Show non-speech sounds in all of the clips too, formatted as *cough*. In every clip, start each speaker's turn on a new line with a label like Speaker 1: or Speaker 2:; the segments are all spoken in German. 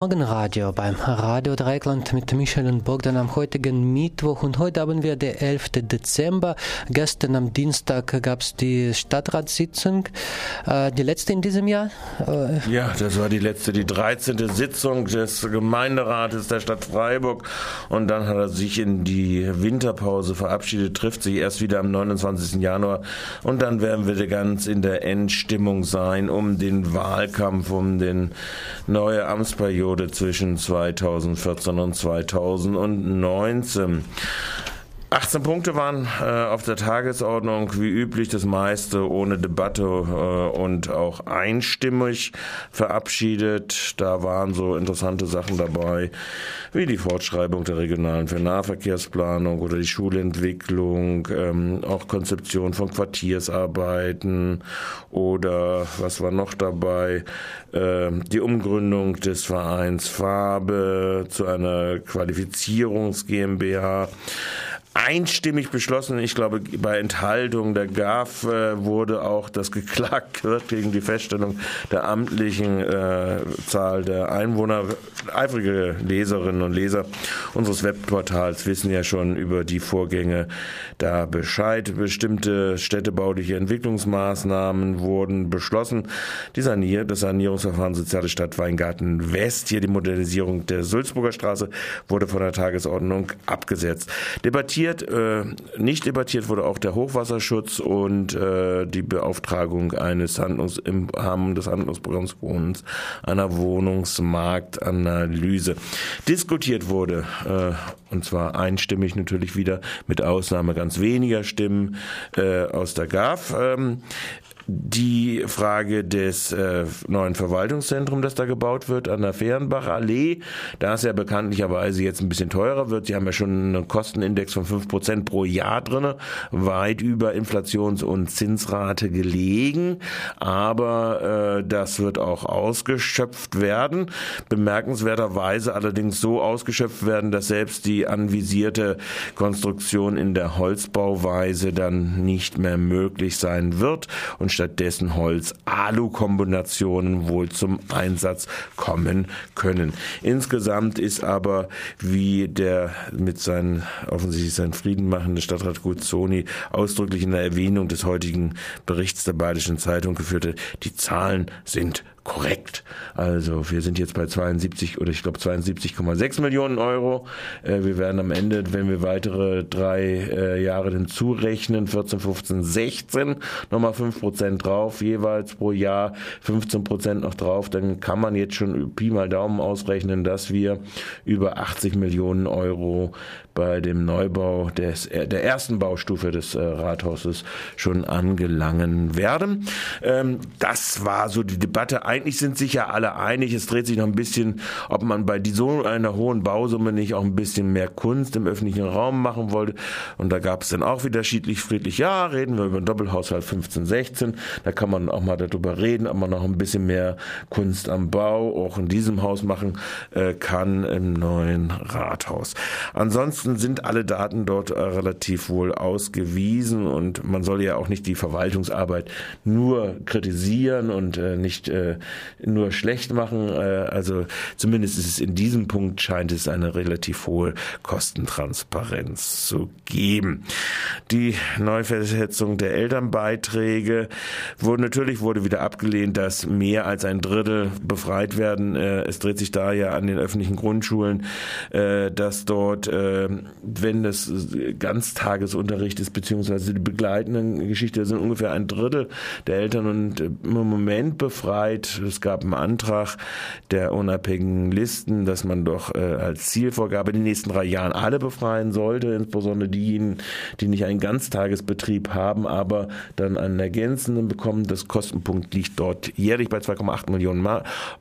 Speaker 1: Morgenradio beim Radio Dreikland mit Michel und Bogdan am heutigen Mittwoch und heute haben wir den 11. Dezember. Gestern am Dienstag gab es die Stadtratssitzung, äh, die letzte in diesem Jahr.
Speaker 2: Äh ja, das war die letzte, die 13. Sitzung des Gemeinderates der Stadt Freiburg und dann hat er sich in die Winterpause verabschiedet, trifft sich erst wieder am 29. Januar und dann werden wir ganz in der Endstimmung sein um den Wahlkampf, um den neue Amtsperiode Periode zwischen 2014 und 2019. 18 Punkte waren äh, auf der Tagesordnung, wie üblich das meiste ohne Debatte äh, und auch einstimmig verabschiedet. Da waren so interessante Sachen dabei, wie die Fortschreibung der regionalen Nahverkehrsplanung oder die Schulentwicklung, ähm, auch Konzeption von Quartiersarbeiten oder was war noch dabei, äh, die Umgründung des Vereins Farbe zu einer Qualifizierungs GmbH einstimmig beschlossen. Ich glaube, bei Enthaltung der GAF äh, wurde auch, dass geklagt *laughs* gegen die Feststellung der amtlichen äh, Zahl der Einwohner. Eifrige Leserinnen und Leser unseres Webportals wissen ja schon über die Vorgänge da Bescheid. Bestimmte städtebauliche Entwicklungsmaßnahmen wurden beschlossen. Die Sanier, das Sanierungsverfahren Soziale Stadt Weingarten West, hier die Modernisierung der Sulzburger Straße, wurde von der Tagesordnung abgesetzt. Debattiert debattiert, äh, nicht debattiert wurde auch der Hochwasserschutz und äh, die Beauftragung eines Handlungs im Rahmen des Handlungsprogramms Wohnens einer Wohnungsmarktanalyse. Diskutiert wurde, äh, und zwar einstimmig natürlich wieder, mit Ausnahme ganz weniger Stimmen äh, aus der GAF. Ähm, die Frage des äh, neuen Verwaltungszentrums, das da gebaut wird an der Fehrenbach-Allee, da es ja bekanntlicherweise jetzt ein bisschen teurer wird. Sie haben ja schon einen Kostenindex von fünf Prozent pro Jahr drinne, weit über Inflations- und Zinsrate gelegen. Aber äh, das wird auch ausgeschöpft werden. Bemerkenswerterweise allerdings so ausgeschöpft werden, dass selbst die anvisierte Konstruktion in der Holzbauweise dann nicht mehr möglich sein wird. Und stattdessen Holz-Alu-Kombinationen wohl zum Einsatz kommen können. Insgesamt ist aber, wie der mit seinen offensichtlich seinen Frieden machende Stadtrat Guzzoni ausdrücklich in der Erwähnung des heutigen Berichts der Badischen Zeitung geführt hat, die Zahlen sind korrekt. Also wir sind jetzt bei 72 oder ich glaube 72,6 Millionen Euro. Äh, wir werden am Ende, wenn wir weitere drei äh, Jahre hinzurechnen, 14, 15, 16, nochmal 5 Prozent drauf, jeweils pro Jahr 15 Prozent noch drauf, dann kann man jetzt schon Pi mal Daumen ausrechnen, dass wir über 80 Millionen Euro bei dem Neubau des, äh, der ersten Baustufe des Rathauses schon angelangen werden. Ähm, das war so die Debatte eigentlich sind sich ja alle einig. Es dreht sich noch ein bisschen, ob man bei so einer hohen Bausumme nicht auch ein bisschen mehr Kunst im öffentlichen Raum machen wollte. Und da gab es dann auch wieder schiedlich, friedlich, ja, reden wir über den Doppelhaushalt 15, 16. Da kann man auch mal darüber reden, ob man noch ein bisschen mehr Kunst am Bau auch in diesem Haus machen äh, kann im neuen Rathaus. Ansonsten sind alle Daten dort äh, relativ wohl ausgewiesen und man soll ja auch nicht die Verwaltungsarbeit nur kritisieren und äh, nicht äh, nur schlecht machen. Äh, also zumindest ist es in diesem Punkt scheint es eine relativ hohe Kostentransparenz zu geben. Die Neuversetzung der Elternbeiträge wurde natürlich wurde wieder abgelehnt, dass mehr als ein Drittel befreit werden. Äh, es dreht sich da ja an den öffentlichen Grundschulen, äh, dass dort, wenn das Ganztagesunterricht ist, beziehungsweise die begleitenden Geschichte, sind ungefähr ein Drittel der Eltern und im Moment befreit es gab einen Antrag der unabhängigen Listen, dass man doch äh, als Zielvorgabe in den nächsten drei Jahren alle befreien sollte, insbesondere diejenigen, die nicht einen Ganztagesbetrieb haben, aber dann einen ergänzenden bekommen. Das Kostenpunkt liegt dort jährlich bei 2,8 Millionen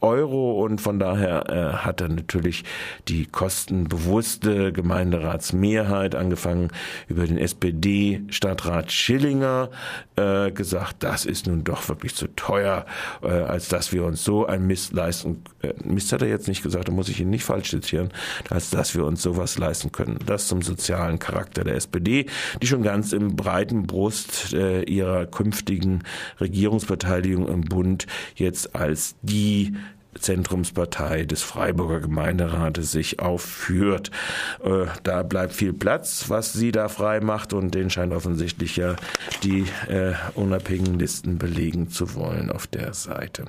Speaker 2: Euro und von daher äh, hat dann natürlich die kostenbewusste Gemeinderatsmehrheit angefangen über den SPD-Stadtrat Schillinger äh, gesagt, das ist nun doch wirklich zu teuer, äh, als dass wir uns so ein Mist leisten, Mist hat er jetzt nicht gesagt, da muss ich ihn nicht falsch zitieren, als dass wir uns sowas leisten können. Das zum sozialen Charakter der SPD, die schon ganz im breiten Brust äh, ihrer künftigen Regierungsbeteiligung im Bund jetzt als die Zentrumspartei des Freiburger Gemeinderates sich aufführt. Äh, da bleibt viel Platz, was sie da frei macht und den scheint offensichtlich ja die äh, unabhängigen Listen belegen zu wollen auf der Seite.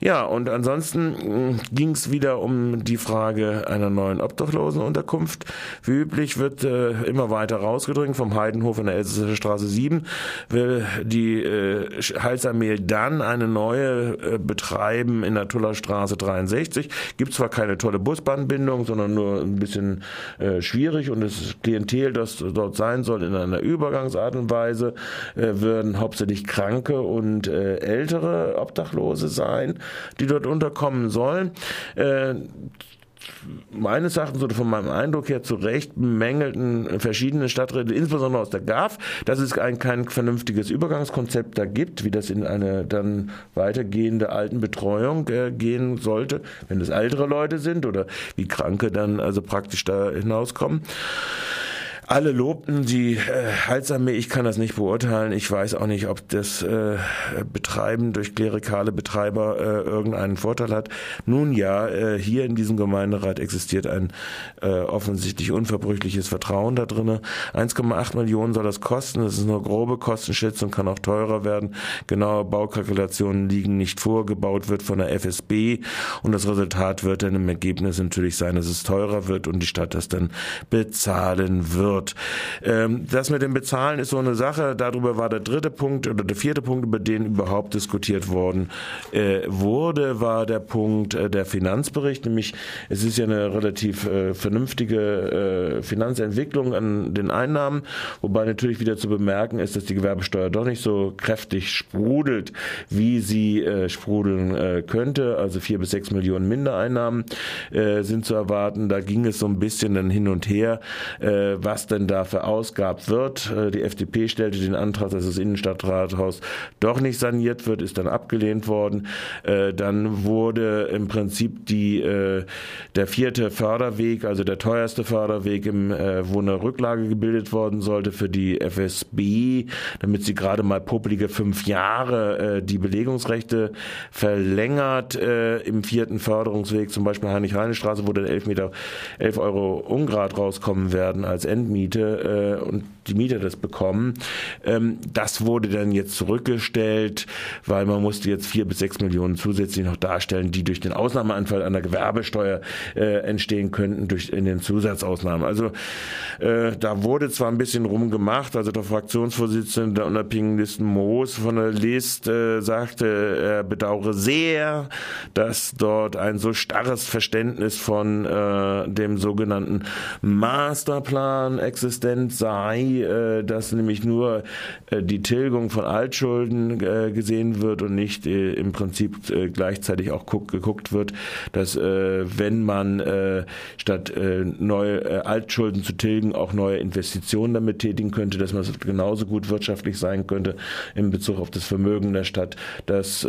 Speaker 2: Ja, und ansonsten ging es wieder um die Frage einer neuen Obdachlosenunterkunft. Wie üblich wird äh, immer weiter rausgedrängt vom Heidenhof in der Elsässer Straße 7 will die äh, Heilsarmee dann eine neue äh, betreiben in der Tullerstraße 63. Gibt zwar keine tolle Busbahnbindung, sondern nur ein bisschen äh, schwierig und das Klientel, das dort sein soll, in einer Übergangsart und Weise, äh, würden hauptsächlich Kranke und äh, ältere Obdachlose sein, die dort unterkommen sollen. Meines Erachtens oder von meinem Eindruck her zu Recht bemängelten verschiedene Stadträte, insbesondere aus der GAF, dass es ein, kein vernünftiges Übergangskonzept da gibt, wie das in eine dann weitergehende Altenbetreuung äh, gehen sollte, wenn es ältere Leute sind oder wie Kranke dann also praktisch da hinauskommen. Alle lobten die äh, Heilsarmee. Ich kann das nicht beurteilen. Ich weiß auch nicht, ob das äh, Betreiben durch klerikale Betreiber äh, irgendeinen Vorteil hat. Nun ja, äh, hier in diesem Gemeinderat existiert ein äh, offensichtlich unverbrüchliches Vertrauen da drinnen. 1,8 Millionen soll das kosten. Das ist nur grobe Kostenschätzung, kann auch teurer werden. Genaue Baukalkulationen liegen nicht vor. Gebaut wird von der FSB und das Resultat wird dann im Ergebnis natürlich sein, dass es teurer wird und die Stadt das dann bezahlen wird wird. Ähm, das mit dem Bezahlen ist so eine Sache. Darüber war der dritte Punkt oder der vierte Punkt, über den überhaupt diskutiert worden äh, wurde, war der Punkt äh, der Finanzbericht. Nämlich es ist ja eine relativ äh, vernünftige Finanzentwicklung an den Einnahmen, wobei natürlich wieder zu bemerken ist, dass die Gewerbesteuer doch nicht so kräftig sprudelt, wie sie sprudeln könnte. Also vier bis sechs Millionen Mindereinnahmen sind zu erwarten. Da ging es so ein bisschen dann hin und her, was was denn da verausgabt wird. Äh, die FDP stellte den Antrag, dass das Innenstadtrathaus doch nicht saniert wird, ist dann abgelehnt worden. Äh, dann wurde im Prinzip die, äh, der vierte Förderweg, also der teuerste Förderweg, im, wo eine Rücklage gebildet worden sollte für die FSB, damit sie gerade mal popelige fünf Jahre die Belegungsrechte verlängert im vierten Förderungsweg, zum Beispiel Heinrich-Heine-Straße, wo dann 11 Meter, 11 Euro Ungrad rauskommen werden als Ende Miete äh, und die Mieter das bekommen. Ähm, das wurde dann jetzt zurückgestellt, weil man musste jetzt vier bis sechs Millionen zusätzlich noch darstellen, die durch den Ausnahmeanfall an der Gewerbesteuer äh, entstehen könnten durch in den Zusatzausnahmen. Also äh, da wurde zwar ein bisschen rumgemacht, also der Fraktionsvorsitzende der unabhängigen Listen Moos von der List äh, sagte, er bedauere sehr, dass dort ein so starres Verständnis von äh, dem sogenannten Masterplan existent sei, äh, dass nämlich nur äh, die Tilgung von Altschulden äh, gesehen wird und nicht im Prinzip gleichzeitig auch guck, geguckt wird, dass wenn man statt neue Altschulden zu tilgen auch neue Investitionen damit tätigen könnte, dass man genauso gut wirtschaftlich sein könnte in Bezug auf das Vermögen der Stadt. Das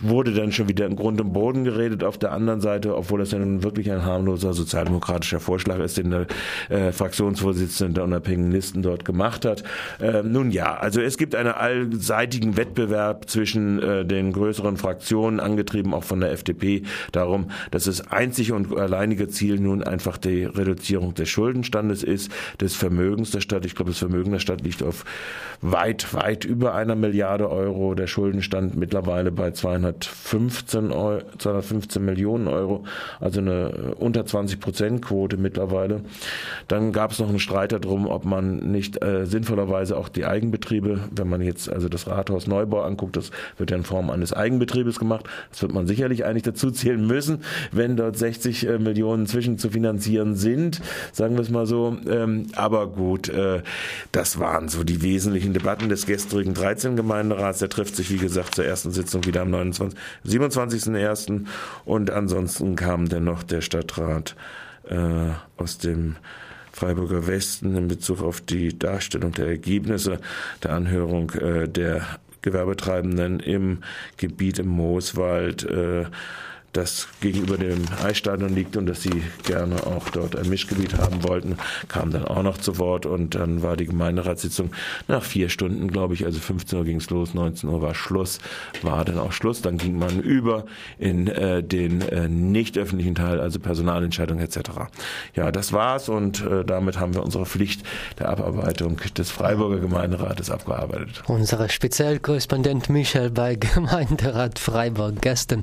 Speaker 2: wurde dann schon wieder im Grund und Boden geredet auf der anderen Seite, obwohl das ja nun wirklich ein harmloser sozialdemokratischer Vorschlag ist, den der äh, Fraktionsvorsitzende der unabhängigen Listen dort gemacht hat. Äh, nun ja, also es gibt einen allseitigen Wettbewerb zwischen äh, den größeren Fraktionen, angetrieben auch von der FDP, darum, dass das einzig und alleinige Ziel nun einfach die Reduzierung des Schuldenstandes ist, des Vermögens der Stadt. Ich glaube, das Vermögen der Stadt liegt auf weit, weit über einer Milliarde Euro. Der Schuldenstand mittlerweile bei 215, Euro, 215 Millionen Euro, also eine unter 20 Prozent Quote mittlerweile. Dann gab es noch einen Streit darum, ob man nicht äh, sinnvollerweise auch die Eigenbetriebe, wenn man jetzt also das Rathaus Neubau anguckt, das wird ja in Form eines Eigenbetriebes gemacht. Das wird man sicherlich eigentlich dazu zählen müssen, wenn dort 60 äh, Millionen zwischen zu finanzieren sind, sagen wir es mal so. Ähm, aber gut, äh, das waren so die wesentlichen Debatten des gestrigen 13 Gemeinderats. Der trifft sich, wie gesagt, zur ersten Sitzung wieder am 29, 27.01. Und ansonsten kam dann noch der Stadtrat äh, aus dem Freiburger Westen in Bezug auf die Darstellung der Ergebnisse der Anhörung äh, der Gewerbetreibenden im Gebiet im Mooswald. Äh, das gegenüber dem Eisstadion liegt und dass sie gerne auch dort ein Mischgebiet haben wollten, kam dann auch noch zu Wort und dann war die Gemeinderatssitzung nach vier Stunden, glaube ich, also 15 Uhr ging es los, 19 Uhr war Schluss, war dann auch Schluss. Dann ging man über in äh, den äh, nicht öffentlichen Teil, also Personalentscheidung etc. Ja, das war's und äh, damit haben wir unsere Pflicht der Abarbeitung des Freiburger Gemeinderates abgearbeitet.
Speaker 1: Unser Spezialkorrespondent Michael bei Gemeinderat Freiburg gestern.